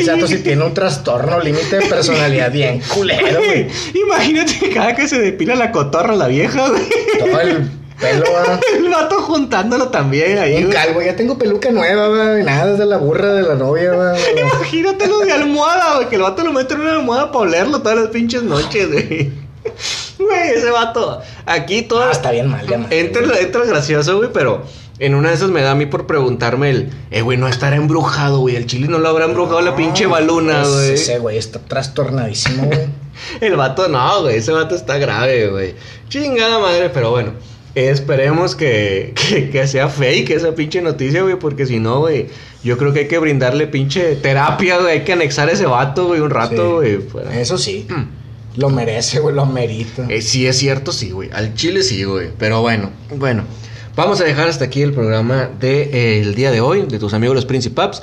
vato sí tiene un trastorno límite de personalidad bien culero, güey. Imagínate cada que se depila la cotorra la vieja, güey. Todo el pelo, va. El vato juntándolo también ahí, Un calvo, ya tengo peluca nueva, güey. Nada, es de la burra de la novia, güey. Imagínate lo de almohada, güey. Que el vato lo mete en una almohada para olerlo todas las pinches noches, güey. Güey, ese vato. Aquí todo. Ah, está bien mal, ya mal. Entra, entra gracioso, güey, pero en una de esas me da a mí por preguntarme el. Eh, güey, no estará embrujado, güey. El chile no lo habrá embrujado la pinche baluna, güey. Ese güey está trastornadísimo, güey. El vato no, güey. Ese vato está grave, güey. Chingada madre, pero bueno. Esperemos que, que, que sea fake esa pinche noticia, güey. Porque si no, güey. Yo creo que hay que brindarle pinche terapia, güey. Hay que anexar a ese vato, güey, un rato, Sí. güey. para- Eso sí. Lo merece, güey, lo merita. Eh, sí, es cierto, sí, güey. Al chile sí, güey. Pero bueno, bueno. Vamos a dejar hasta aquí el programa del de, eh, el día de hoy, de tus amigos los Principaps.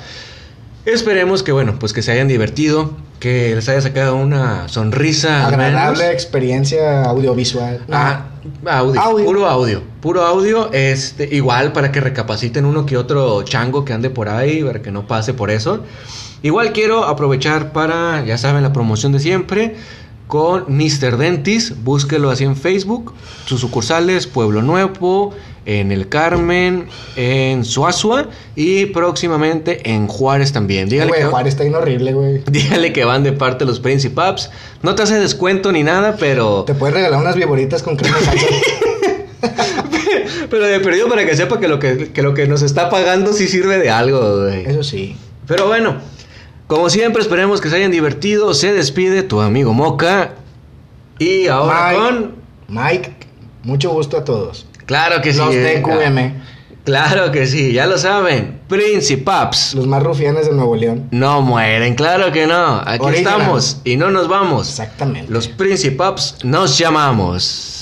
Esperemos que, bueno, pues que se hayan divertido, que les haya sacado una sonrisa. Agradable experiencia audiovisual. Ah, audio, Audio. puro audio, puro audio, este, igual para que recapaciten uno que otro chango que ande por ahí, para que no pase por eso. Igual quiero aprovechar para, ya saben, la promoción de siempre con Mr. Dentis, búsquelo así en Facebook, sus sucursales Pueblo Nuevo, en El Carmen, en Suazua y próximamente en Juárez también. Dígale güey, que- Juárez está bien horrible, güey. Dígale que van de parte de los Principaps. No te hace descuento ni nada, pero. Te puedes regalar unas viboritas con crema salsa. Pero de perdido para que sepa que lo que, que lo que nos está pagando sí sirve de algo, güey. Eso sí. Pero bueno, como siempre, esperemos que se hayan divertido. Se despide tu amigo Moca. Y ahora Mike. con. Mike, mucho gusto a todos. Claro que sí. Los eh, DQM, Claro que sí, ya lo saben. Principaps. los más rufianes de Nuevo León. No mueren, claro que no. Aquí Original. estamos y no nos vamos. Exactamente. Los Principaps nos llamamos.